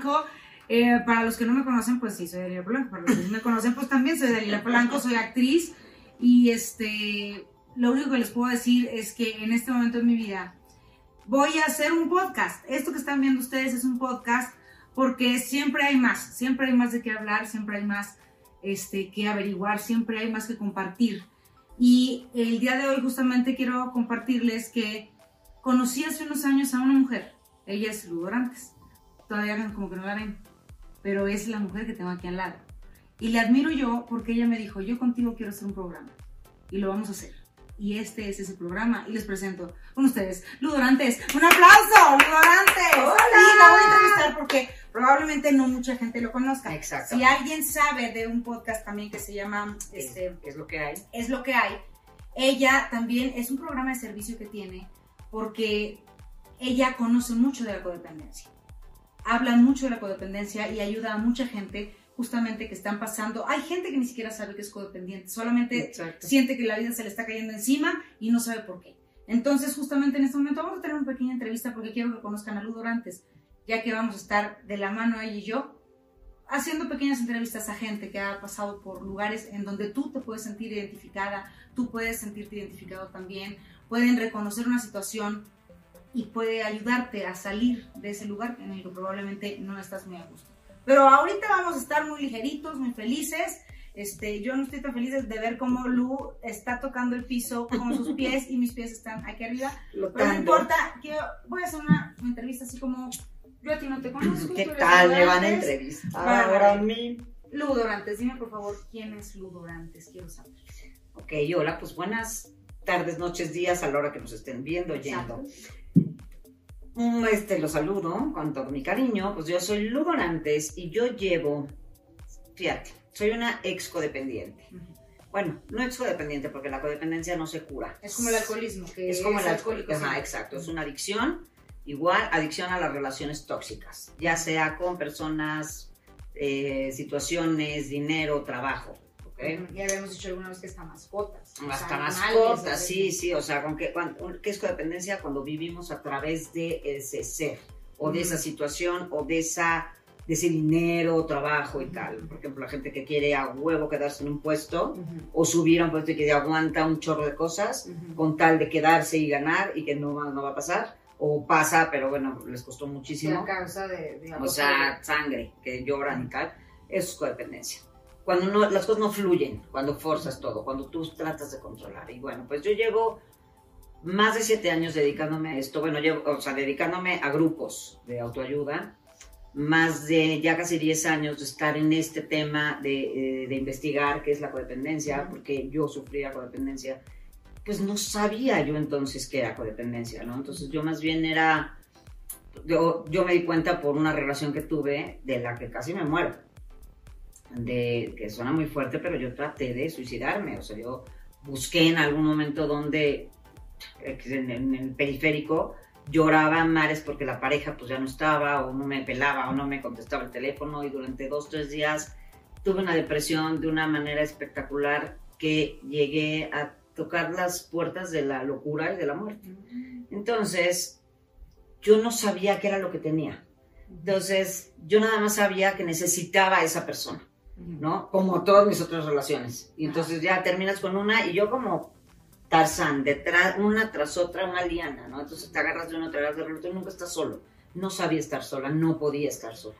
Polanco. Eh, para los que no me conocen, pues sí, soy Dalila Polanco. Para los que sí me conocen, pues también soy Dalila Polanco, soy actriz. Y este, lo único que les puedo decir es que en este momento de mi vida voy a hacer un podcast. Esto que están viendo ustedes es un podcast porque siempre hay más, siempre hay más de qué hablar, siempre hay más este, que averiguar, siempre hay más que compartir. Y el día de hoy justamente quiero compartirles que conocí hace unos años a una mujer. Ella es Ludorantes. Todavía como que no la ven, pero es la mujer que tengo aquí al lado. Y le admiro yo porque ella me dijo, yo contigo quiero hacer un programa y lo vamos a hacer. Y este es ese programa y les presento con ustedes Ludorantes. ¡Un aplauso, Ludorantes! ¡Hola! Y la voy a entrevistar porque probablemente no mucha gente lo conozca. Exacto. Si alguien sabe de un podcast también que se llama este, ¿Qué es lo que hay? es lo que hay. Ella también es un programa de servicio que tiene porque ella conoce mucho de la codependencia. Habla mucho de la codependencia y ayuda a mucha gente justamente que están pasando. Hay gente que ni siquiera sabe que es codependiente, solamente Exacto. siente que la vida se le está cayendo encima y no sabe por qué. Entonces, justamente en este momento vamos a tener una pequeña entrevista porque quiero que conozcan a Ludorantes, ya que vamos a estar de la mano ella y yo haciendo pequeñas entrevistas a gente que ha pasado por lugares en donde tú te puedes sentir identificada, tú puedes sentirte identificado también, pueden reconocer una situación y puede ayudarte a salir de ese lugar en el que probablemente no estás muy a gusto. Pero ahorita vamos a estar muy ligeritos, muy felices. Este, yo no estoy tan feliz de ver cómo Lu está tocando el piso con sus pies y mis pies están aquí arriba. Pero no importa, quiero, voy a hacer una, una entrevista así como yo a ti no te conozco. ¿Qué tal? Me van a entrevistar Bárbara. ahora a mí. Lu Dorantes, dime por favor quién es Lu Dorantes, quiero saber. Ok, hola, pues buenas tardes, noches, días a la hora que nos estén viendo, oyendo. Mm, Este, los saludo con todo mi cariño. Pues yo soy Ludorantes y yo llevo, fíjate, soy una ex codependiente. Bueno, no ex codependiente porque la codependencia no se cura. Es como el alcoholismo, que Es como el alcohólico. Ajá, exacto. Es una adicción. Igual, adicción a las relaciones tóxicas, ya sea con personas, eh, situaciones, dinero, trabajo. Ujú, Ya habíamos dicho alguna vez que hasta mascotas. Hasta mascotas, sí, sí, o sea, con que, cuando- ¿qué es codependencia? Cuando vivimos a través de ese ser, o de Ujú. esa situación, o de, esa, de ese dinero, trabajo y Ujú. tal. Por ejemplo, la gente que quiere a huevo quedarse en un puesto, Ujú, o subir a un puesto y que aguanta un chorro de cosas, con tal de quedarse y ganar, y que no, no va a pasar, o pasa, pero bueno, les costó muchísimo A causa de, de o sea, sangre, que lloran y tal, eso es codependencia. Cuando no, las cosas no fluyen, cuando forzas todo, cuando tú tratas de controlar. Y bueno, pues yo llevo más de siete años dedicándome a esto, bueno, llevo, o sea, dedicándome a grupos de autoayuda, más de ya casi 10 años de estar en este tema de, eh, de investigar qué es la codependencia, porque yo sufría codependencia, pues no sabía yo entonces qué era codependencia, ¿no? Entonces yo más bien era, yo, yo me di cuenta por una relación que tuve de la que casi me muero, de que suena muy fuerte, pero yo traté de suicidarme, o sea, yo busqué en algún momento donde, en, en el periférico, lloraba a mares porque la pareja pues ya no estaba, o no me pelaba, o no me contestaba el teléfono, y durante dos, tres días tuve una depresión de una manera espectacular que llegué a tocar las puertas de la locura y de la muerte. Entonces, yo no sabía qué era lo que tenía. Entonces, yo nada más sabía que necesitaba a esa persona, ¿no? Como todas mis otras relaciones. Y entonces ya terminas con una y yo como Tarzán, detrás, una tras otra, una liana, ¿no? Entonces te agarras de uno, te agarras del otro y nunca estás solo. No sabía estar sola, no podía estar sola.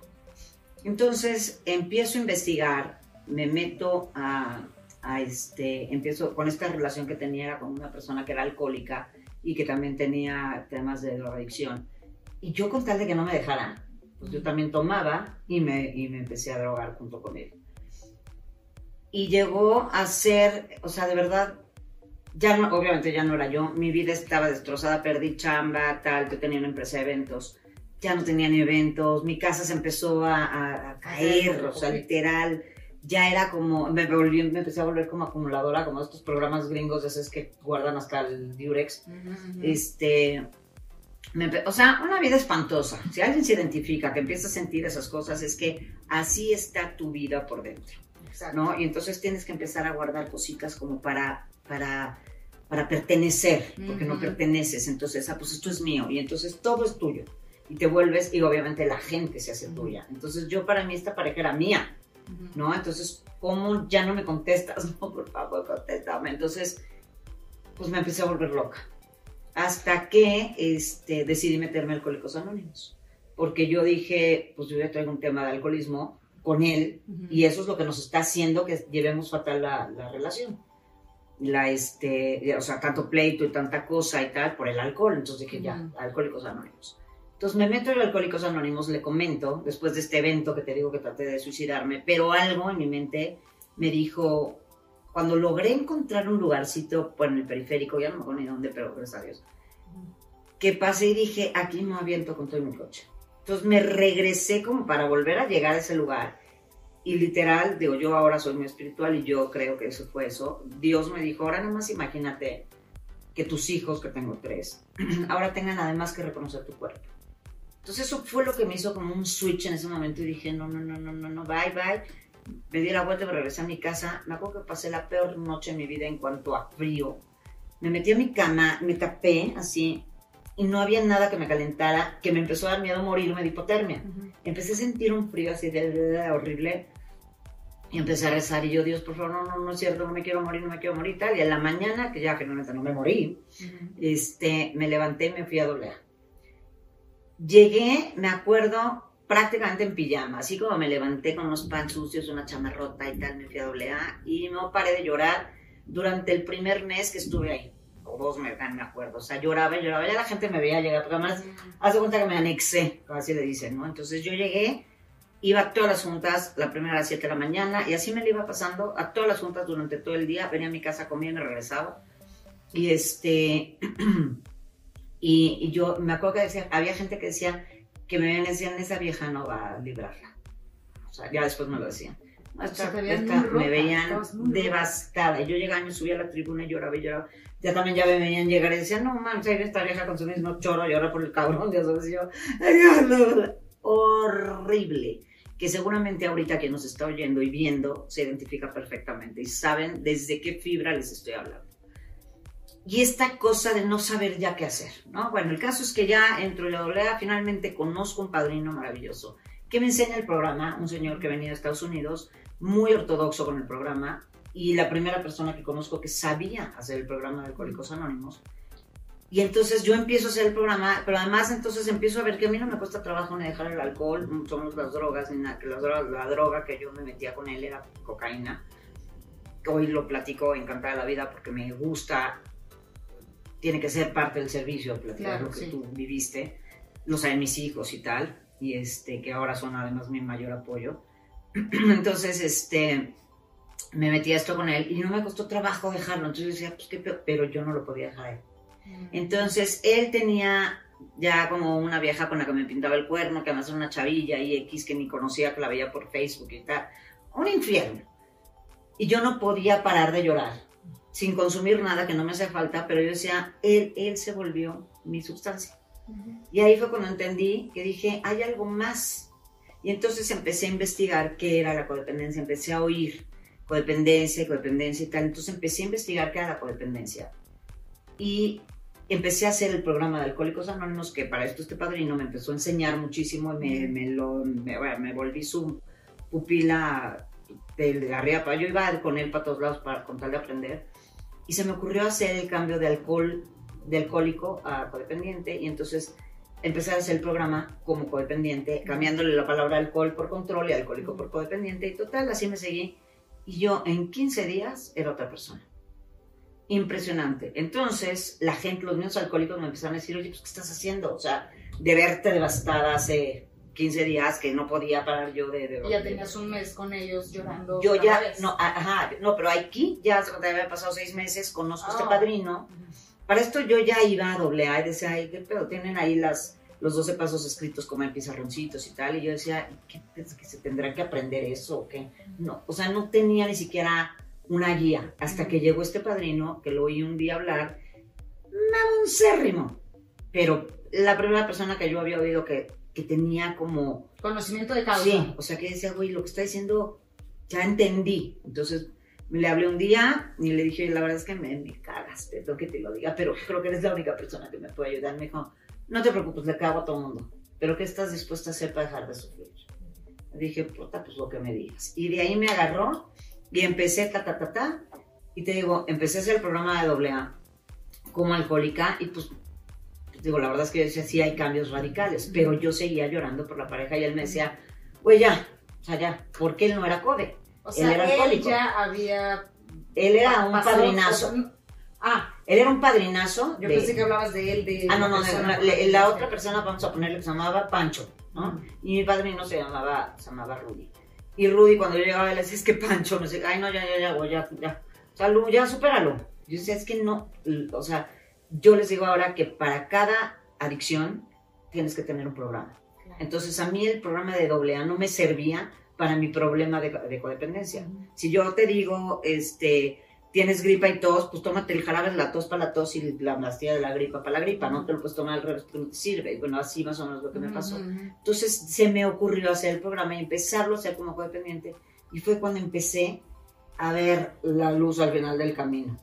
Entonces empiezo a investigar, me meto a, a este, empiezo con esta relación que tenía con una persona que era alcohólica y que también tenía temas de drogadicción. Y yo con tal de que no me dejaran, pues yo también tomaba y me, y me empecé a drogar junto con él. Y llegó a ser, o sea, de verdad, ya no, obviamente ya no era yo, mi vida estaba destrozada, perdí chamba, tal, yo tenía una empresa de eventos, ya no tenía ni eventos, mi casa se empezó a, a- a caer, o sea, literal, ya era como, me, volví, me empecé a volver como acumuladora, como estos programas gringos esos que guardan hasta el Durex, este, me o sea, una vida espantosa. Si alguien se identifica, que empieza a sentir esas cosas, es que así está tu vida por dentro, Exacto. ¿no? Y entonces tienes que empezar a guardar cositas como para, para, para pertenecer, porque no perteneces. Entonces, ah, pues esto es mío, y entonces todo es tuyo. y te vuelves, y obviamente la gente se hace tuya. Entonces yo para mí esta pareja era mía, ¿no? Entonces, ¿cómo ya no me contestas? No, por favor, contéstame. Entonces, pues me empecé a volver loca. Hasta que este, decidí meterme a Alcohólicos Anónimos. Porque yo dije, pues yo ya traigo un tema de alcoholismo con él, y eso es lo que nos está haciendo que llevemos fatal la, la relación la este, o sea, tanto pleito y tanta cosa y tal por el alcohol. Entonces dije, ya, Alcohólicos Anónimos. Entonces me meto en Alcohólicos Anónimos, le comento, después de este evento que te digo que traté de suicidarme, pero algo en mi mente me dijo, cuando logré encontrar un lugarcito por en el periférico, ya no me acuerdo ni dónde, pero gracias a Dios, que pasé y dije, aquí no aviento con todo mi coche. Entonces me regresé como para volver a llegar a ese lugar y literal, digo, yo ahora soy muy espiritual y yo creo que eso fue eso. Dios me dijo, ahora nada más imagínate que tus hijos, que tengo tres, ahora tengan además que reconocer tu cuerpo. Entonces eso fue lo que me hizo como un switch en ese momento y dije, no, no, no, no, no, no, bye, bye. Me di la vuelta y regresé a mi casa. Me acuerdo que pasé la peor noche de mi vida en cuanto a frío. Me metí a mi cama, me tapé así y no había nada que me calentara, que me empezó a dar miedo morirme de hipotermia. Empecé a sentir un frío así de, horrible y empecé a rezar y yo, Dios, por favor, no, no, no es cierto, no me quiero morir, no me quiero morir, tal. Y en la mañana, que ya generalmente no me morí, este, me levanté y me fui a doblar. Llegué, me acuerdo, prácticamente en pijama, así como me levanté con unos pants sucios, una chamarrota y tal, me fui a doble y no paré de llorar durante el primer mes que estuve ahí dos me, me acuerdo, o sea, lloraba y lloraba, ya la gente me veía llegar, porque además, hace cuenta que me anexé, así le dicen, ¿no? Entonces yo llegué, iba a todas las juntas, la primera a las 7 de la mañana, y así me lo iba pasando a todas las juntas durante todo el día, venía a mi casa, comía y me regresaba, y este, y, yo me acuerdo que decía, había gente que decía, que me decían, esa vieja no va a librarla, o sea, ya después me lo decían. Me veían devastada. Y yo llegaba y subía a la tribuna y lloraba y lloraba ya también ya me venían llegar y decían, no mames, esta vieja con su mismo choro y ahora por el cabrón, Dios mío. Horrible. Que seguramente ahorita quien nos está oyendo y viendo se identifica perfectamente y saben desde qué fibra les estoy hablando. Y esta cosa de no saber ya qué hacer, ¿no? Bueno, el caso es que ya entro en la doblea, finalmente conozco un padrino maravilloso que me enseña el programa, un señor que venía de Estados Unidos, muy ortodoxo con el programa, y la primera persona que conozco que sabía hacer el programa de Alcohólicos Anónimos. Y entonces yo empiezo a hacer el programa, pero además entonces empiezo a ver que a mí no me cuesta trabajo ni dejar el alcohol, somos las drogas, ni nada, que las drogas, la droga que yo me metía con él era cocaína. Hoy lo platico encantada la vida porque me gusta, tiene que ser parte del servicio, platicar lo que tú viviste, lo saben mis hijos y tal, y este, que ahora son además mi mayor apoyo. entonces, este, me metí a esto con él y no me costó trabajo dejarlo. Entonces yo decía, pues qué pero yo no lo podía dejar a él. Mm. Entonces él tenía ya como una vieja con la que me pintaba el cuerno, que además era una chavilla y X que ni conocía, que la veía por Facebook y tal. Un infierno. Y yo no podía parar de llorar, sin consumir nada que no me hacía falta, pero yo decía, él, él se volvió mi sustancia. Y ahí fue cuando entendí que dije, hay algo más. Y entonces empecé a investigar qué era la codependencia, empecé a oír codependencia, codependencia y tal. Entonces empecé a investigar qué era la codependencia. Y empecé a hacer el programa de Alcohólicos Anónimos, que para esto este padrino me empezó a enseñar muchísimo y me, me, lo, me, volví su pupila de, de arriba para Yo iba con él para todos lados para, con tal de aprender. Y se me ocurrió hacer el cambio de alcohol, de alcohólico a codependiente. Y entonces empecé a hacer el programa como codependiente, cambiándole la palabra alcohol por control y alcohólico por codependiente. Y total, así me seguí y yo en 15 días era otra persona. Impresionante. Entonces, la gente, los niños alcohólicos me empezaron a decir, oye, pues, ¿qué estás haciendo? O sea, de verte devastada hace 15 días que no podía parar yo de... de ya tenías un mes con ellos llorando. Yo ya, no, ajá, no, pero aquí ya se había pasado seis meses, conozco a este ah. padrino. Para esto yo ya iba a doble A y decía, ay, qué pedo, tienen ahí las los 12 pasos escritos como en pizarroncitos y tal, y yo decía, ¿qué, que se tendrá que aprender eso o qué? No, o sea, no tenía ni siquiera una guía, hasta que llegó este padrino, que lo oí un día hablar, cérrimo, pero la primera persona que yo había oído que, que tenía como... Conocimiento de causa. Sí, o sea, que decía, güey, lo que está diciendo, ya entendí. Entonces, le hablé un día y le dije, la verdad es que me, me cagas, perdón que te lo diga, pero creo que eres la única persona que me puede ayudar. Me dijo, no te preocupes, le cago a todo el mundo. pero ¿qué estás dispuesta a hacer para dejar de sufrir? Dije, puta, pues lo que me digas. Y de ahí me agarró y empecé, ta, ta, ta, ta. Y te digo, empecé a hacer el programa de AA como alcohólica y pues, digo, la verdad es que yo sí hay cambios radicales, pero yo seguía llorando por la pareja y él me decía, güey, ya, o sea, ya, porque él no era code. O sea, él era alcohólico. ya había... Él era un padrinazo. por- Ah, Él era un padrinazo. yo de- pensé que hablabas de él, de... Ah, no, no, la persona la, otra persona, vamos a ponerle que se llamaba Pancho, ¿no? Y mi padrino se llamaba, se llamaba Rudy. Y Rudy, cuando yo llegaba, le decía, es que Pancho, no sé, ay, no, ya, ya, ya, ya, ya. O sea, Lu, ya, supéralo. Yo decía, es que no, o sea, yo les digo ahora que para cada adicción tienes que tener un programa. Entonces, a mí el programa de AA no me servía para mi problema de, de codependencia. Si yo te digo, este, tienes gripa y tos, pues tómate el jarabe de la tos para la tos y la pastilla de la gripa para la gripa, no te lo puedes tomar al revés no te sirve. Bueno, así más o menos lo que me pasó. Entonces se me ocurrió hacer el programa y empezarlo a hacer como codependiente. Y fue cuando empecé a ver la luz al final del camino.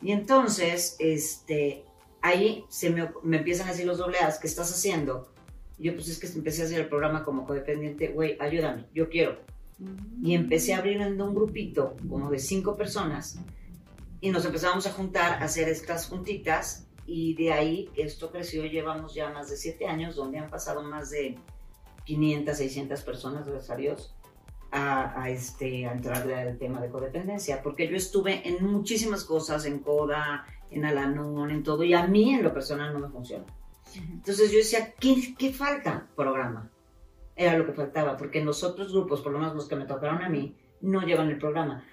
Y entonces, este, ahí se me, me empiezan a decir los doble A's, ¿qué estás haciendo? Y yo, pues es que empecé a hacer el programa como codependiente, güey, ayúdame, yo quiero. Y empecé a abrir en un grupito como de cinco personas y nos empezamos a juntar, a hacer estas juntitas y de ahí esto creció, llevamos ya más de siete años donde han pasado más de 500, 600 personas, gracias a Dios, a, a este, a entrarle al tema de codependencia, porque yo estuve en muchísimas cosas, en CODA, en Alanon, en todo, y a mí en lo personal no me funciona. Entonces yo decía, ¿qué, falta? Programa. Era lo que faltaba, porque los otros grupos, por lo menos los que me tocaron a mí, no llevan el programa.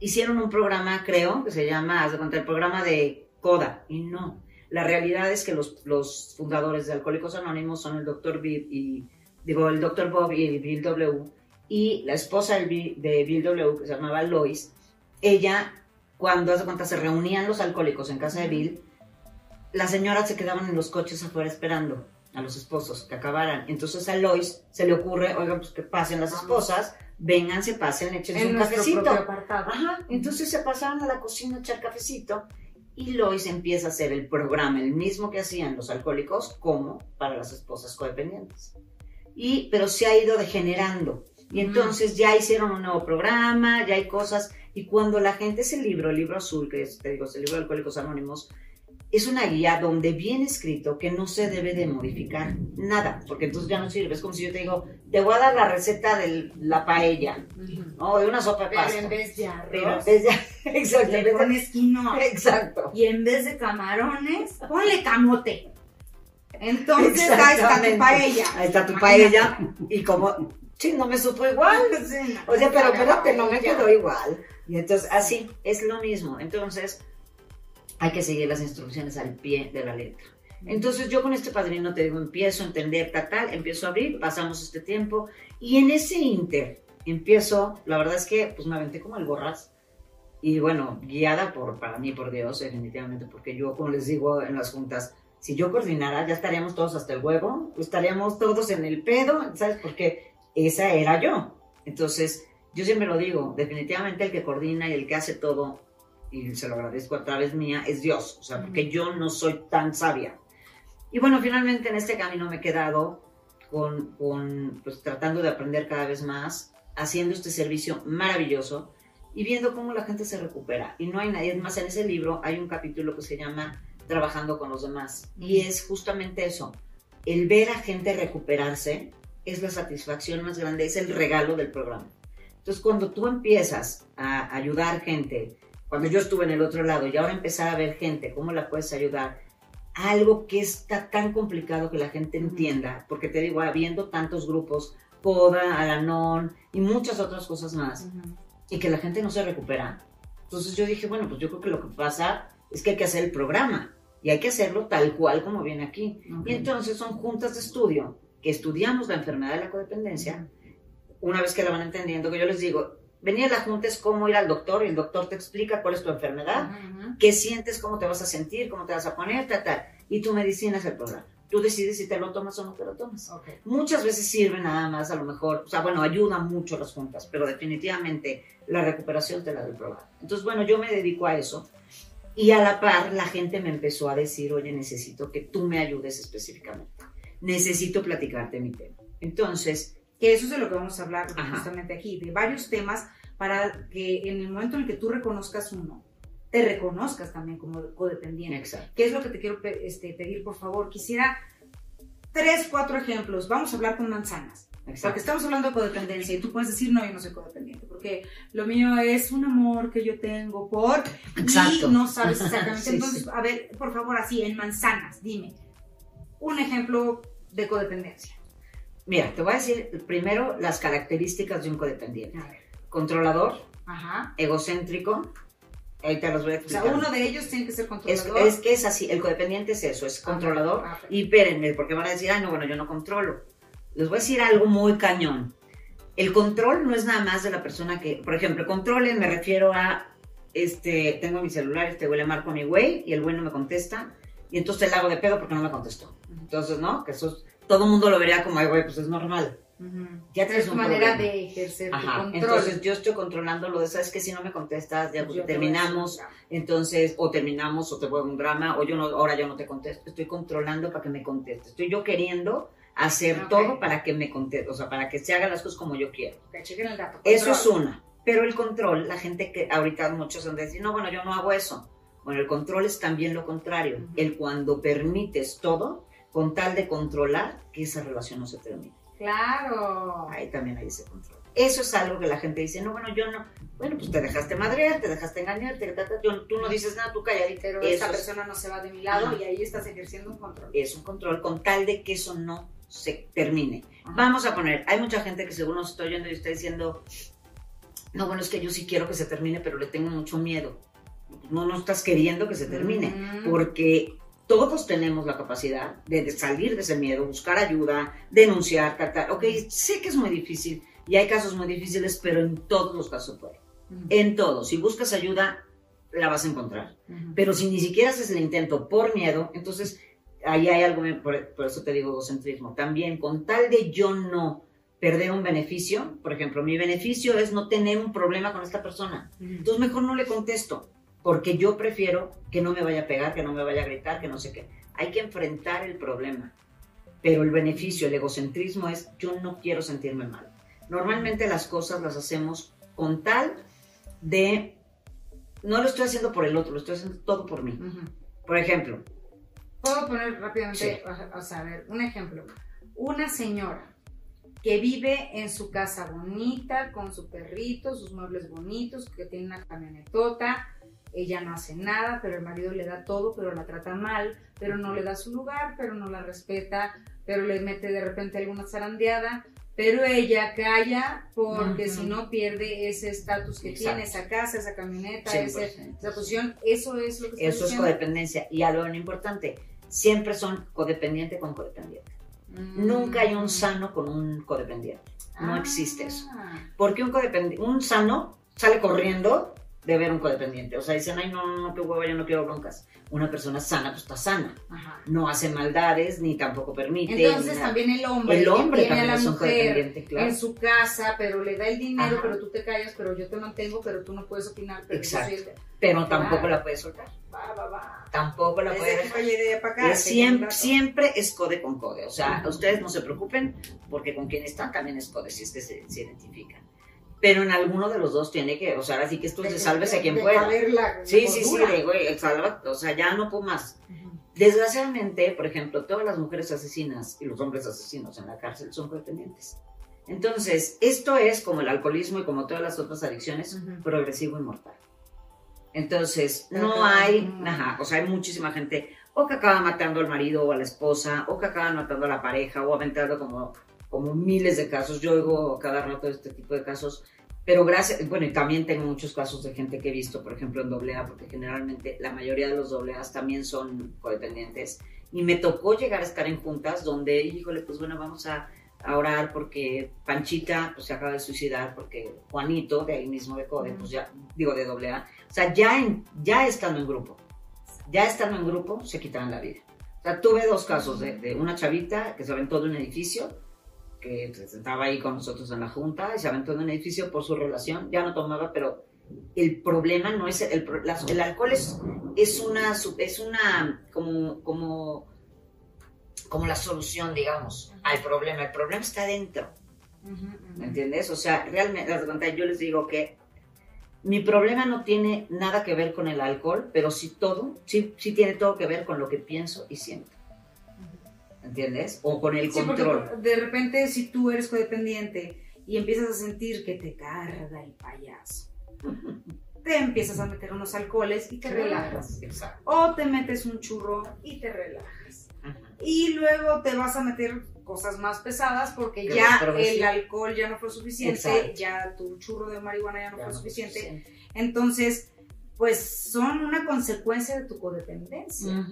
Hicieron un programa, creo, que se llama, haz de cuenta, el programa de CODA, y no. La realidad es que los, los fundadores de Alcohólicos Anónimos son el doctor Bill y, digo, el doctor Bob y Bill W. Y la esposa de Bill W, que se llamaba Lois, ella, cuando haz de cuenta, se reunían los alcohólicos en casa de Bill, las señoras se quedaban en los coches afuera esperando a los esposos que acabaran. Entonces a Lois se le ocurre, oigan, pues que pasen las esposas, vengan, se pasen, échense En un cafecito. Ajá, entonces se pasaron a la cocina a echar cafecito y Lois empieza a hacer el programa, el mismo que hacían los alcohólicos, como para las esposas codependientes. Y, pero se ha ido degenerando. Y entonces ya hicieron un nuevo programa, ya hay cosas. Y cuando la gente, ese libro, el libro azul, que es, te digo, es el libro de Alcohólicos Anónimos, es una guía donde viene escrito que no se debe de modificar nada, porque entonces ya no sirve. Es como si yo te digo, te voy a dar la receta de la paella, Ujú. o de una sopa de Pero pasta. en vez de Pero en arroz, vez de- exacto, en le vez de- pones quinoa. exacto. Y en vez de camarones, ponle camote. Entonces, ahí está tu paella. Ahí está tu paella. Y como, sí, no me supo igual. Sí, no. Oye, pero espérate, no me quedó igual. Y entonces, así, es lo mismo. Entonces, hay que seguir las instrucciones al pie de la letra. Entonces, yo con este padrino te digo, empiezo a entender tal, tal, empiezo a abrir, pasamos este tiempo. Y en ese inter, empiezo, la verdad es que, pues me aventé como el borras. Y bueno, guiada por, para mí, por Dios, definitivamente, porque yo, como les digo en las juntas, si yo coordinara, ya estaríamos todos hasta el huevo, estaríamos todos en el pedo, ¿sabes? Porque esa era yo. Entonces, yo siempre lo digo, definitivamente el que coordina y el que hace todo, y se lo agradezco a través mía, es Dios, o sea, porque yo no soy tan sabia. Y bueno, finalmente en este camino me he quedado con, con, pues tratando de aprender cada vez más, haciendo este servicio maravilloso y viendo cómo la gente se recupera. Y no hay nadie, es más, en ese libro hay un capítulo que se llama Trabajando con los demás. Y es justamente eso, el ver a gente recuperarse es la satisfacción más grande, es el regalo del programa. Entonces, cuando tú empiezas a ayudar gente, cuando yo estuve en el otro lado y ahora empezar a ver gente, cómo la puedes ayudar, algo que está tan complicado que la gente entienda, porque te digo, habiendo tantos grupos, Coda, Alanon y muchas otras cosas más, Ujú. y que la gente no se recupera. Entonces yo dije, bueno, pues yo creo que lo que pasa es que hay que hacer el programa y hay que hacerlo tal cual como viene aquí. Y entonces son juntas de estudio que estudiamos la enfermedad de la codependencia. Una vez que la van entendiendo, que yo les digo, venir a la junta es como ir al doctor y el doctor te explica cuál es tu enfermedad, Ujú. qué sientes, cómo te vas a sentir, cómo te vas a poner, tal, tal. Y tu medicina es el programa. Tú decides si te lo tomas o no te lo tomas. Ok. Muchas veces sirve nada más, a lo mejor, o sea, bueno, ayuda mucho las juntas, pero definitivamente la recuperación te la da el programa. Entonces, bueno, yo me dedico a eso y a la par la gente me empezó a decir, oye, necesito que tú me ayudes específicamente. necesito platicarte mi tema. Entonces, Que eso es de lo que vamos a hablar Ajá. justamente aquí, de varios temas para que en el momento en el que tú reconozcas uno, te reconozcas también como codependiente. exacto. ¿Qué es lo que te quiero este, pedir, por favor? Quisiera tres, cuatro ejemplos. Vamos a hablar con manzanas. Porque exacto. estamos hablando de codependencia y tú puedes decir, no, yo no soy codependiente, porque lo mío es un amor que yo tengo por... Exacto. Y no sabes exactamente. Sí, Entonces, sí. a ver, por favor, así, en manzanas, dime, un ejemplo de codependencia. Mira, te voy a decir primero las características de un codependiente. A ver. Controlador, Ajá. egocéntrico, ahí te los voy a O sea, explicar. uno de ellos tiene que ser es, controlador. es que es así, el codependiente es eso, es controlador. Ah, perfecto. Y espérenme, porque van a decir, ay, no, bueno, yo no controlo. Les voy a decir algo muy cañón. El control no es nada más de la persona que, por ejemplo, controlen me refiero a, este, tengo mi celular, este güey le marco a mi güey y el güey no me contesta y entonces le hago de pedo porque no me contestó. Entonces, ¿no? Que eso es- todo el mundo lo vería como, ay, güey, pues es normal. Ujú. Ya es tienes tu un manera problema. de ejercer tu control. entonces yo estoy controlando lo de, ¿sabes que Si no me contestas, ya a terminamos, entonces, o terminamos, o te voy a un drama, o yo no, ahora yo no te contesto. Estoy controlando para que me conteste. Estoy yo queriendo hacer todo para que me conteste, o sea, para que se hagan las cosas como yo quiero. Ok, chequen el dato. Eso es una. Pero el control, la gente que ahorita muchos han de decir, no, bueno, yo no hago eso. Bueno, el control es también lo contrario. El cuando permites todo con tal de controlar que esa relación no se termine. Claro. Ahí también hay ese control. Eso es algo que la gente dice, no, bueno, yo no. Bueno, pues te dejaste madrear, te dejaste engañar, te, yo- tú no dices nada, tú calladita. Pero Eso esta es- persona no se va de mi lado Ajá. y ahí estás ejerciendo un control. es un control con tal de que eso no se termine. Ajá. Vamos a poner, hay mucha gente que según nos estoy oyendo y está diciendo, no, bueno, es que yo sí quiero que se termine, pero le tengo mucho miedo. No, no estás queriendo que se termine, porque todos tenemos la capacidad de, salir de ese miedo, buscar ayuda, denunciar, tal. Ok, sé que es muy difícil y hay casos muy difíciles, pero en todos los casos puede. Ujú. En todos. Si buscas ayuda, la vas a encontrar. Pero si ni siquiera haces el intento por miedo, entonces ahí hay algo, por, por eso te digo egocentrismo. También, con tal de yo no perder un beneficio, por ejemplo, mi beneficio es no tener un problema con esta persona. Entonces mejor no le contesto, porque yo prefiero que no me vaya a pegar, que no me vaya a gritar, que no sé qué. Hay que enfrentar el problema. Pero el beneficio, el egocentrismo es yo no quiero sentirme mal. Normalmente las cosas las hacemos con tal de no lo estoy haciendo por el otro, lo estoy haciendo todo por mí. Por ejemplo, Puedo poner rápidamente, Sí. o- o sea, a ver, un ejemplo. Una señora que vive en su casa bonita, con su perrito, sus muebles bonitos, que tiene una camionetota, ella no hace nada, pero el marido le da todo, pero la trata mal, pero no le da su lugar, pero no la respeta, pero le mete de repente alguna zarandeada, pero ella calla porque si no pierde ese estatus que Exacto. tiene, esa casa, esa camioneta, 100%. esa posición, eso es lo que Eso es codependencia. Y algo importante, siempre son codependiente con codependiente. Nunca hay un sano con un codependiente. No Ah. existe eso. Porque un, codependi- un sano sale corriendo de ver un codependiente. O sea, dicen, ay, no, no, no, qué hueva, yo no quiero broncas. Una persona sana, pues está sana. Ajá. No hace maldades, ni tampoco permite. Entonces también el hombre, el hombre tiene también a la es un mujer codependiente, claro. en su casa, pero le da el dinero, Ajá. pero tú te callas, pero yo te mantengo, pero tú no puedes opinar. Pero Exacto. soy Pero tampoco la puede soltar. Va, va, va. Tampoco la puede Desde dejar. que fue idea para acá. Es tengo un siempre, siempre es code con code. O sea, ustedes no se preocupen porque con quien están también es code, si es que se, se identifican. Pero en alguno de los dos tiene que, o sea, ahora sí que esto es de sálvese a quien de pueda. la Sí, sí, sí, de, güey, el salva, o sea, ya no puedo más. Desgraciadamente, por ejemplo, todas las mujeres asesinas y los hombres asesinos en la cárcel son codependientes. Entonces, esto es como el alcoholismo y como todas las otras adicciones, progresivo y mortal. Entonces, no hay, mm. ajá, o sea, hay muchísima gente o que acaba matando al marido o a la esposa, o que acaban matando a la pareja, o aventando como, como miles de casos. Yo oigo cada rato este tipo de casos, pero gracias, bueno, y también tengo muchos casos de gente que he visto, por ejemplo, en AA, porque generalmente la mayoría de los AA también son codependientes. Y me tocó llegar a estar en juntas donde, híjole, pues bueno, vamos a, a orar porque Panchita pues, se acaba de suicidar, porque Juanito, de ahí mismo de Code, pues ya, digo de AA, o sea, ya, en, ya estando en grupo, ya estando en grupo, se quitaban la vida. O sea, tuve dos casos de, de una chavita que se aventó de un edificio, que estaba ahí con nosotros en la junta, y se aventó de un edificio por su relación, ya no tomaba, pero el problema no es, el, la- el alcohol es, es una, es una, como, como, como la solución, digamos, al problema. El problema está dentro. ¿me entiendes? O sea, realmente, yo les digo que mi problema no tiene nada que ver con el alcohol, pero sí todo, sí, sí tiene todo que ver con lo que pienso y siento, ¿entiendes? O con el Sí, control. de repente si tú eres codependiente y empiezas a sentir que te carga el payaso, te empiezas a meter unos alcoholes y te relajas. Exacto. O te metes un churro y te relajas. Ajá. Y luego te vas a meter cosas más pesadas porque Pero- ya el alcohol ya no fue suficiente, Exacto. ya tu churro de marihuana ya no Ya fue no, suficiente. Entonces, pues son una consecuencia de tu codependencia.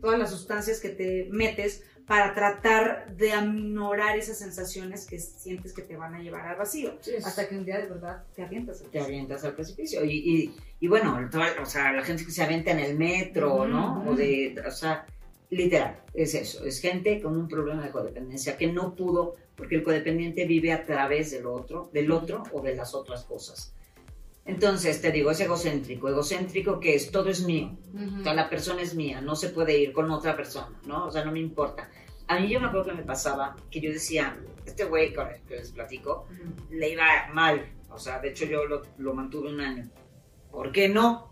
Todas las sustancias que te metes para tratar de aminorar esas sensaciones que sientes que te van a llevar al vacío. Sí, Hasta que un día de verdad te avientas. al te avientas al precipicio. Y, y, y bueno, o sea, la gente que se avienta en el metro, ¿no? O de, o sea, literal, es eso, es gente con un problema de codependencia que no pudo, porque el codependiente vive a través del otro, del otro o de las otras cosas. Entonces, te digo, es egocéntrico. Egocéntrico que es, todo es mío. Ujú. O sea, la persona es mía, no se puede ir con otra persona, ¿no? O sea, no me importa. A mí yo me acuerdo que me pasaba que yo decía, este güey con el que les platico, le iba mal. O sea, de hecho yo lo, lo mantuve un año. ¿Por qué no?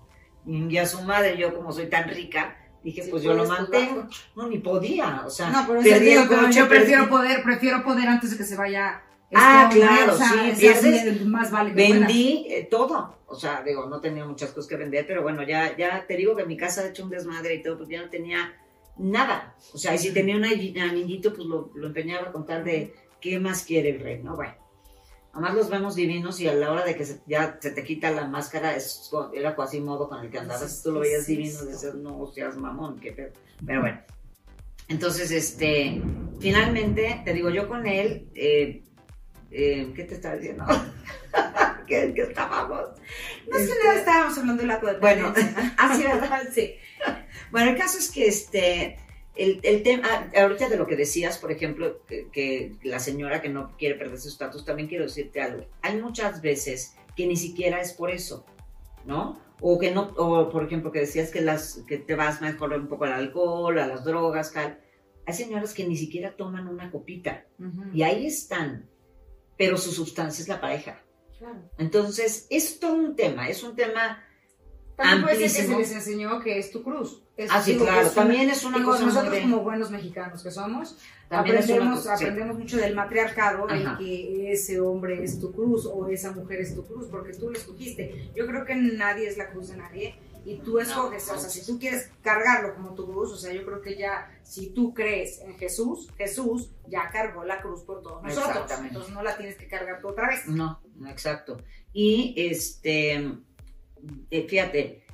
Y a su madre, yo como soy tan rica, dije, pues yo lo mantengo. No, ni podía. O sea, No, pero perdí el coche, yo prefiero perdí- poder, prefiero poder antes de que se vaya. Ah, claro, sí, es pierdes- así, más vale que Vendí eh, todo. O sea, digo, no tenía muchas cosas que vender, pero bueno, ya, ya te digo que mi casa ha hecho un desmadre y todo, porque ya no tenía nada. O sea, y si tenía un anilli- anillito, pues lo, lo empeñaba a contar de qué más quiere el rey, ¿no? Bueno. Además los vemos divinos y a la hora de que se- ya se te quita la máscara, es, era casi modo con el que andabas. Tú lo veías divino, decías, no seas mamón, qué pedo. Pero bueno. Entonces, este, finalmente, te digo, yo con él, eh, eh, ¿qué te estaba diciendo? ¿Qué, qué estábamos? Que Este, nada estábamos hablando de la Bueno, así, ¿verdad? sí. Bueno, el caso es que este, el, el tema, ah, ahorita de lo que decías, por ejemplo, que, que la señora que no quiere perder su estatus, también quiero decirte algo. Hay muchas veces que ni siquiera es por eso, ¿no? O que no, o por ejemplo, que decías que, las, que te vas mejor un poco al alcohol, a las drogas, tal. Hay señoras que ni siquiera toman una copita Ujú. y ahí están, pero su sustancia es la pareja. Claro. Entonces, es todo un tema, es un tema También puede ser que se les enseñó que es tu cruz. Es, Ah, sí, digo, claro, es una- también es una digo, cosa nosotros como buenos mexicanos que somos, También aprendemos, cosa- sí. aprendemos mucho del matriarcado, Ajá. que ese hombre es tu cruz o esa mujer es tu cruz, porque tú lo escogiste. Yo creo que nadie es la cruz de nadie y tú escoges, o sea, si tú quieres cargarlo como tu cruz, o sea, yo creo que ya, si tú crees en Jesús, Jesús ya cargó la cruz por todos nosotros, Exactamente. entonces no la tienes que cargar tú otra vez. No, no, exacto. Y este, eh, fíjate,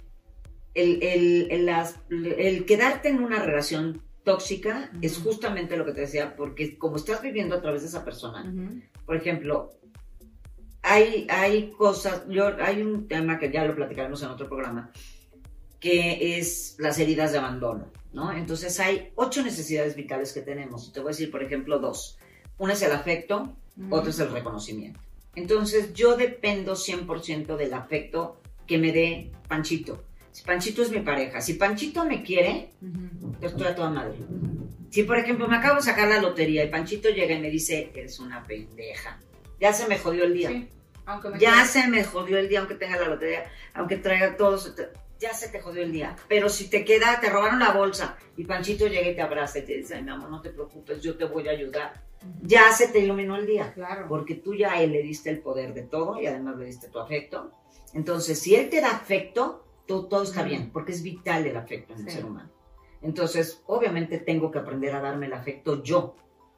el, el, el, las- el quedarte en una relación tóxica es justamente lo que te decía, porque como estás viviendo a través de esa persona, por ejemplo, hay, hay cosas, yo, hay un tema que ya lo platicaremos en otro programa, que es las heridas de abandono, ¿no? Entonces hay ocho necesidades vitales que tenemos. Te voy a decir, por ejemplo, dos. Una es el afecto, Ujú. otro es el reconocimiento. Entonces yo dependo 100% del afecto que me dé Panchito. Si Panchito es mi pareja, si Panchito me quiere, yo estoy a toda madre. Si por ejemplo me acabo de sacar la lotería y Panchito llega y me dice, eres una pendeja, ya se me jodió el día. Sí, aunque me Ya se me jodió el día, aunque tenga la lotería, aunque traiga todos, ya se te jodió el día. Pero si te queda, te robaron la bolsa y Panchito llega y te abraza y te dice, ay, mi amor, no te preocupes, yo te voy a ayudar. Ya se te iluminó el día Claro. porque tú ya a él le diste el poder de todo y además le diste tu afecto. Entonces, si él te da afecto, todo, todo está bien, porque es vital el afecto en el Sí. ser humano. Entonces, obviamente tengo que aprender a darme el afecto yo.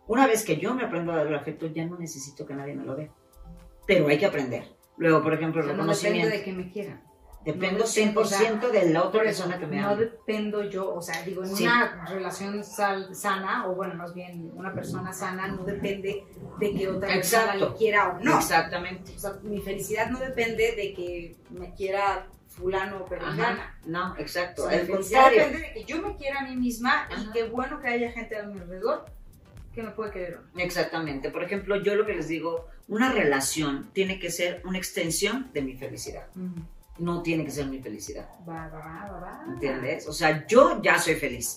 Una vez que yo me aprendo a dar el afecto, ya no necesito que nadie me lo dé. Pero hay que aprender. Luego, por ejemplo, O el sea, no depende de que me quieran. Dependo no depende, 100% o sea, de la otra persona que me no ama. dependo yo, o sea, digo, en Sí. una relación sal- sana, o bueno, más bien una persona sana, no depende de que otra persona le quiera o no. Exactamente. O sea, mi felicidad no depende de que me quiera fulano o perengana. No, exacto. O sea, Al contrario. depende de que yo me quiera a mí misma Ajá. y qué bueno que haya gente a mi alrededor que me puede querer. no. Exactamente. Por ejemplo, yo lo que les digo, una relación tiene que ser una extensión de mi felicidad. No tiene que ser mi felicidad. Va, va, va, va. ¿Entiendes? O sea, yo ya soy feliz.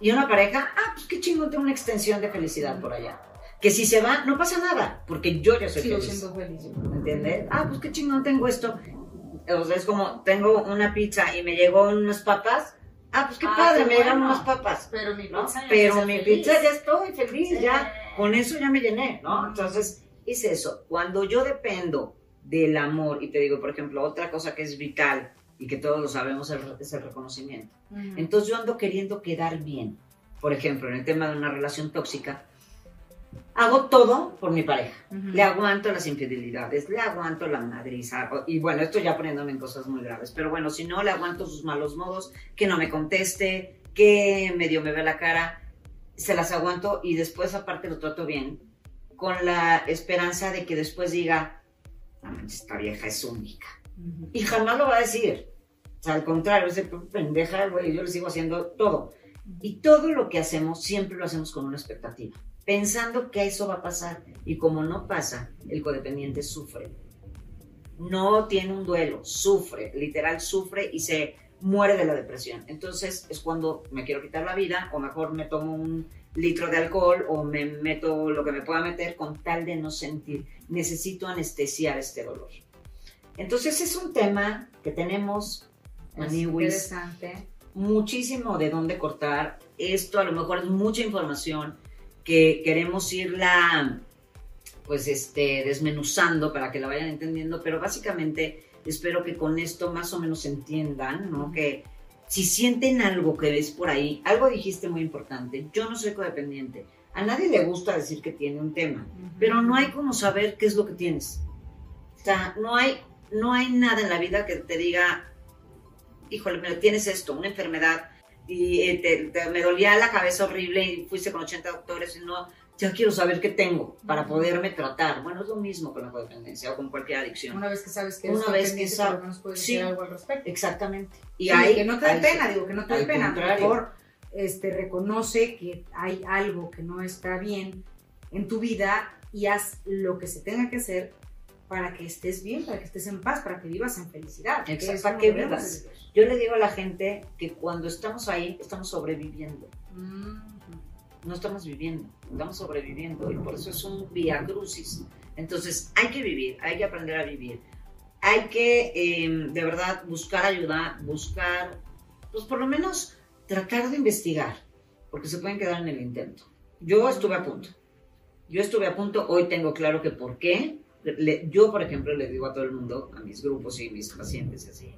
Y una pareja, ah, pues qué chingón, tengo una extensión de felicidad por allá. Que si se va, no pasa nada, porque yo ya soy Sigo feliz. siendo feliz. ¿Me entiendes? Ah, pues qué chingón tengo esto. O sea, es como, tengo una pizza y me llegó unas papas. Ah, pues qué Ah, padre, qué me llegaron bueno. unas papas. Pero mi ¿no? pizza ya Pero mi feliz. pizza ya estoy feliz, Sí. ya. Con eso ya me llené, ¿no? Entonces, es eso. Cuando yo dependo del amor, y te digo, por ejemplo, otra cosa que es vital y que todos lo sabemos es el reconocimiento. Entonces yo ando queriendo quedar bien. Por ejemplo, en el tema de una relación tóxica, hago todo por mi pareja. Le aguanto las infidelidades, le aguanto la madriza. Y bueno, esto ya poniéndome en cosas muy graves. Pero bueno, si no, le aguanto sus malos modos, que no me conteste, que medio me ve la cara. Se las aguanto y después aparte lo trato bien. Con la esperanza de que después diga, "No manches, esta vieja es única. Y jamás lo va a decir. O sea, al contrario, ese pendeja, güey, yo le sigo haciendo todo. Y todo lo que hacemos, siempre lo hacemos con una expectativa, pensando que eso va a pasar. Y como no pasa, el codependiente sufre. No tiene un duelo, sufre, literal sufre y se muere de la depresión. Entonces es cuando me quiero quitar la vida o mejor me tomo un litro de alcohol o me meto lo que me pueda meter con tal de no sentir. Necesito anestesiar este dolor. Entonces es un tema que tenemos, Maniwis, interesante. muchísimo de dónde cortar. Esto a lo mejor es mucha información que queremos irla pues este desmenuzando para que la vayan entendiendo, pero básicamente espero que con esto más o menos entiendan, ¿no? Que si sienten algo que ves por ahí, algo dijiste muy importante, yo no soy codependiente. A nadie le gusta decir que tiene un tema, pero no hay como saber qué es lo que tienes. O sea, no hay, no hay nada en la vida que te diga, híjole, mira, tienes esto, una enfermedad, y eh, te- te- me dolía la cabeza horrible y fuiste con 80 doctores y no, ya quiero saber qué tengo para poderme tratar. Bueno, es lo mismo con la codependencia o con cualquier adicción. Una vez que sabes que Una eres vez que dependiente, sab- por lo menos puedes sí. decir algo al respecto. Exactamente. Y Sí, hay, que no te dé pena, digo, que no te dé pena. contrario. Mejor este, reconoce que hay algo que no está bien en tu vida y haz lo que se tenga que hacer para que estés bien, para que estés en paz, para que vivas en felicidad. que Exacto, es para que vivas. Yo le digo a la gente que cuando estamos ahí, estamos sobreviviendo. Mm, no estamos viviendo, estamos sobreviviendo y por eso es un via crucis. Entonces hay que vivir, hay que aprender a vivir, hay que eh, de verdad buscar ayuda, buscar, pues por lo menos tratar de investigar, porque se pueden quedar en el intento. Yo estuve a punto, yo estuve a punto, hoy tengo claro que por qué. Yo, por ejemplo, le digo a todo el mundo, a mis grupos y mis pacientes y así,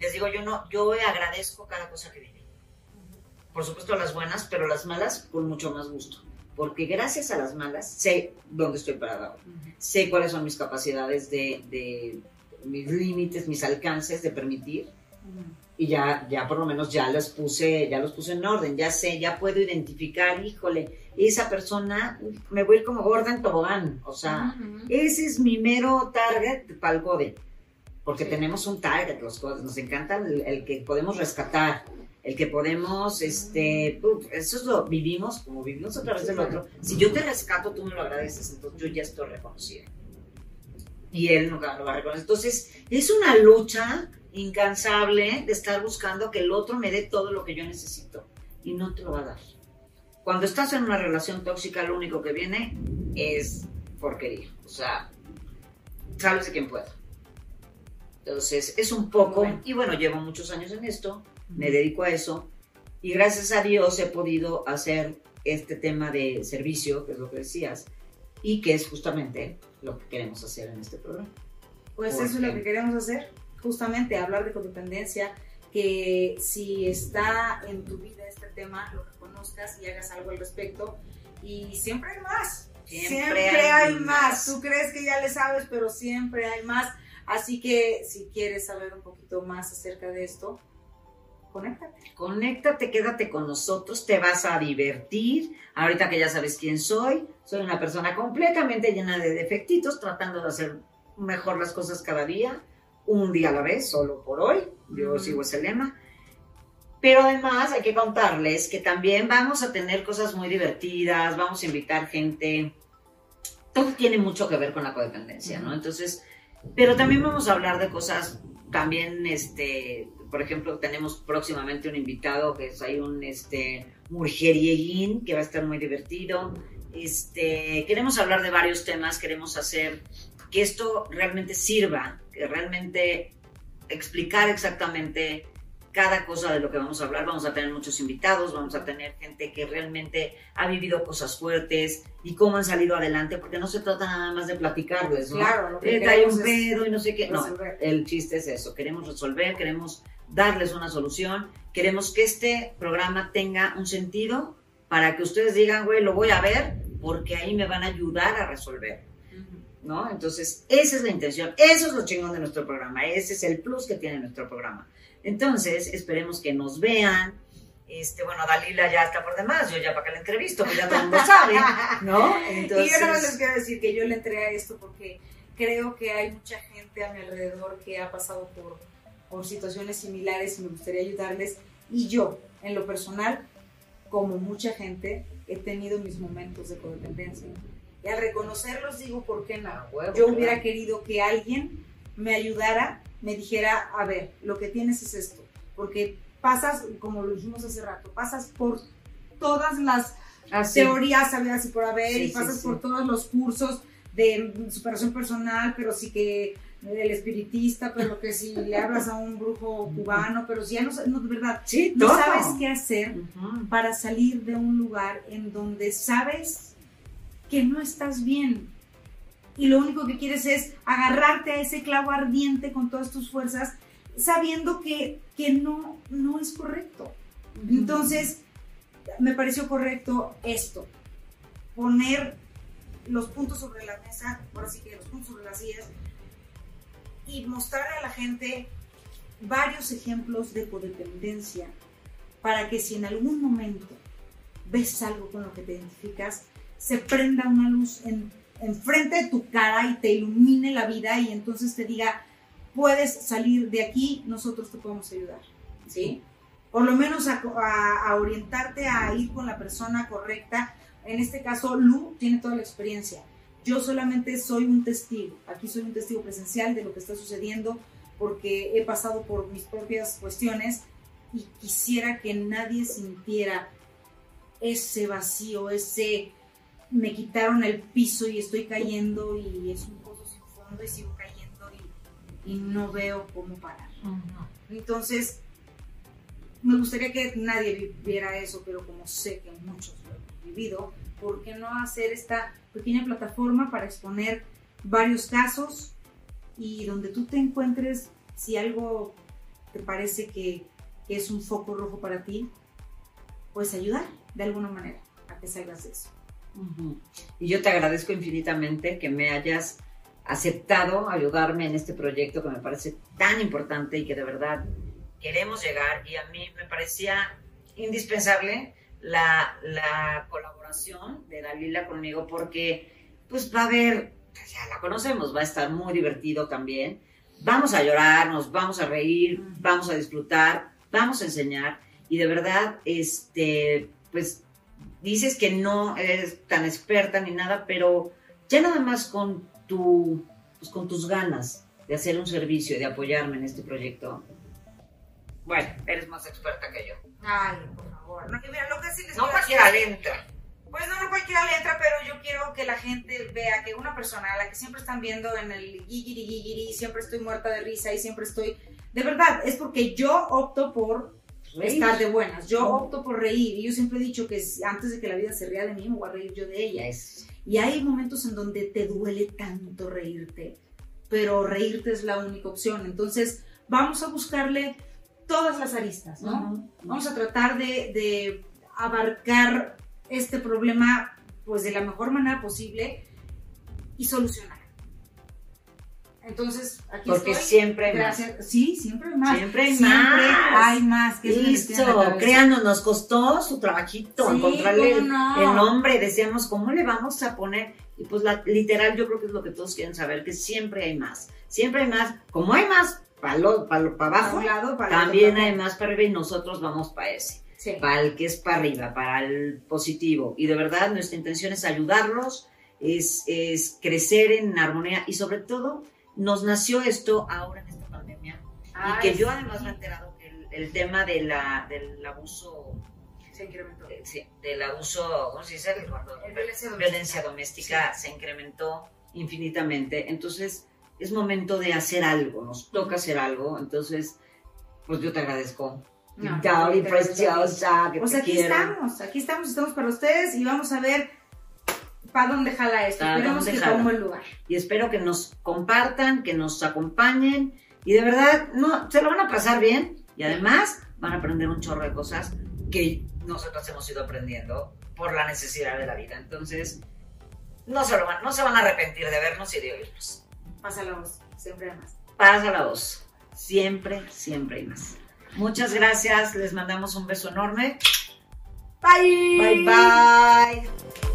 les digo, yo no, yo agradezco cada cosa que viví por supuesto las buenas, pero las malas con mucho más gusto. Porque gracias a las malas sé dónde estoy parada ahora. Sé cuáles son mis capacidades de, de mis límites, mis alcances de permitir. Y ya, ya por lo menos ya los puse, ya los puse en orden, ya sé, ya puedo identificar, híjole, esa persona, me voy a ir como gorda en tobogán. O sea, ese es mi mero target para el code. Porque Sí. tenemos un target, los codes. Nos encanta el, el que podemos rescatar, el que podemos, este, eso es lo vivimos, como vivimos a través del otro. Si yo te rescato, tú me lo agradeces, entonces yo ya estoy reconocida. Y él nunca lo va a reconocer. Entonces, es una lucha incansable de estar buscando que el otro me dé todo lo que yo necesito. Y no te lo va a dar. Cuando estás en una relación tóxica, lo único que viene es porquería. O sea, sabes de quién puedo. Entonces, es un poco, Bueno. y bueno, llevo muchos años en esto, me dedico a eso, y gracias a Dios he podido hacer este tema de servicio, que es lo que decías, y que es justamente lo que queremos hacer en este programa. Pues ¿Por eso es lo que queremos hacer, justamente hablar de codependencia, que si está en tu vida este tema, lo que conozcas y hagas algo al respecto. Y siempre hay más. Siempre hay, hay más. más. Tú crees que ya le sabes, pero siempre hay más. Así que si quieres saber un poquito más acerca de esto, conéctate. Conéctate, quédate con nosotros, te vas a divertir. Ahorita que ya sabes quién soy, soy una persona completamente llena de defectitos, tratando de hacer mejor las cosas cada día, un día a la vez, solo por hoy. Yo Ujú. sigo ese lema. Pero además hay que contarles que también vamos a tener cosas muy divertidas, vamos a invitar gente. Todo tiene mucho que ver con la codependencia, ¿no? Entonces, pero también vamos a hablar de cosas también, este, Por ejemplo, tenemos próximamente un invitado que es ahí un este, murjerieguín que va a estar muy divertido. Este, queremos hablar de varios temas, queremos hacer que esto realmente sirva, que realmente explicar exactamente cada cosa de lo que vamos a hablar. Vamos a tener muchos invitados, vamos a tener gente que realmente ha vivido cosas fuertes y cómo han salido adelante, porque no se trata nada más de platicarles, ¿no? Claro, lo que Eh, trae un pedo y no sé qué. No, resolver. el chiste es eso. Queremos resolver, queremos darles una solución, queremos que este programa tenga un sentido para que ustedes digan, güey, lo voy a ver porque ahí me van a ayudar a resolver. ¿no? Entonces, esa es la intención, eso es lo chingón de nuestro programa, ese es el plus que tiene nuestro programa. Entonces, esperemos que nos vean. Este, bueno, Dalila ya está por demás, yo ya para que la entrevisto, pues ya todo el mundo sabe, ¿no? Entonces, Y yo nada más les quiero decir que yo le entré a esto porque creo que hay mucha gente a mi alrededor que ha pasado por, por situaciones similares y me gustaría ayudarles. Y yo, en lo personal, como mucha gente, he tenido mis momentos de codependencia. Y al reconocerlos digo, ¿por qué no? a huevo, Yo claro. hubiera querido que alguien me ayudara, me dijera, a ver, lo que tienes es esto. Porque pasas, como lo dijimos hace rato, pasas por todas las Ah, sí. teorías habidas y por haber Sí, y pasas sí. por todos los cursos de superación personal, pero sí que el espiritista, pero que si le hablas a un brujo cubano, pero si ya no, no de verdad, Sí, no sabes qué hacer para salir de un lugar en donde sabes que no estás bien. Y lo único que quieres es agarrarte a ese clavo ardiente con todas tus fuerzas, sabiendo que, que no, no es correcto. Entonces, me pareció correcto esto, poner los puntos sobre la mesa, por así que los puntos sobre las sillas, y mostrarle a la gente varios ejemplos de codependencia para que si en algún momento ves algo con lo que te identificas, se prenda una luz en, enfrente de tu cara y te ilumine la vida y entonces te diga, puedes salir de aquí, nosotros te podemos ayudar. ¿Sí? Por lo menos a, a- a orientarte a ir con la persona correcta. En este caso, Lu tiene toda la experiencia. Yo solamente soy un testigo. Aquí soy un testigo presencial de lo que está sucediendo porque he pasado por mis propias cuestiones y quisiera que nadie sintiera ese vacío, ese me quitaron el piso y estoy cayendo y es un pozo sin fondo y sigo cayendo y, y no veo cómo parar. Entonces, me gustaría que nadie viviera eso, pero como sé que muchos lo han vivido, ¿por qué no hacer esta pequeña plataforma para exponer varios casos y donde tú te encuentres, si algo te parece que, es un foco rojo para ti, pues ayudar de alguna manera a que salgas de eso. Y yo te agradezco infinitamente que me hayas aceptado ayudarme en este proyecto que me parece tan importante y que de verdad queremos llegar y a mí me parecía indispensable la, la colaboración de Dalila conmigo porque pues va a haber, ya la conocemos, va a estar muy divertido también. Vamos a llorar, nos vamos a reír, vamos a disfrutar, vamos a enseñar y de verdad, este, pues dices que no eres tan experta ni nada, pero ya nada más con tu, pues con tus ganas de hacer un servicio, de apoyarme en este proyecto. Bueno, eres más experta que yo. Ay, por favor. No, mira, lo que sí les No cualquiera le entra. Pues no, no cualquiera le entra, pero yo quiero que la gente vea que una persona a la que siempre están viendo en el gigiri gigiri, siempre estoy muerta de risa y siempre estoy... De verdad, es porque yo opto por estar de buenas, yo opto por reír y yo siempre he dicho que antes de que la vida se ría de mí, me voy a reír yo de ella. Es- Y hay momentos en donde te duele tanto reírte, pero reírte es la única opción. Entonces, vamos a buscarle todas las aristas, ¿no? Ujú. Vamos a tratar de, de abarcar este problema pues de la mejor manera posible y solucionar. Entonces, aquí Porque estoy. siempre hay más. Sí, siempre hay más. Siempre hay Siempre más. hay más. que Listo, créanos, nos costó su trabajito Sí, encontrarle ¿cómo el, no? el nombre. Decíamos, ¿cómo le vamos a poner? Y pues la, literal, yo creo que es lo que todos quieren saber, que siempre hay más. Siempre hay más. Como hay más para para Para abajo, un lado, para el también hay más para arriba y nosotros vamos para ese. Sí. Para el que es para arriba, para el positivo. Y de verdad, nuestra intención es ayudarlos, es, es crecer en armonía y sobre todo, nos nació esto ahora en esta pandemia. Ay, y que yo sí. además me he enterado que el tema de la, del abuso, Se incrementó. eh, sí, del abuso, ¿cómo se dice? Cuando- El violencia doméstica. violencia doméstica se incrementó infinitamente. Entonces, es momento de hacer algo, nos toca hacer algo. Entonces, pues yo te agradezco. No, a ti. preciosa, que Pues te aquí quiero. estamos, aquí estamos, estamos para ustedes y vamos a ver para dónde jala esto. ¿Para Esperemos que un buen lugar. Y espero que nos compartan, que nos acompañen. Y de verdad, no, se lo van a pasar bien. Y además, van a aprender un chorro de cosas que nosotros hemos ido aprendiendo por la necesidad de la vida. Entonces, no se, lo van, no se van a arrepentir de vernos y de oírnos. Pasa la voz, siempre hay más. Pasa la voz. Siempre, siempre hay más. Muchas gracias. Les mandamos un beso enorme. Bye. Bye bye.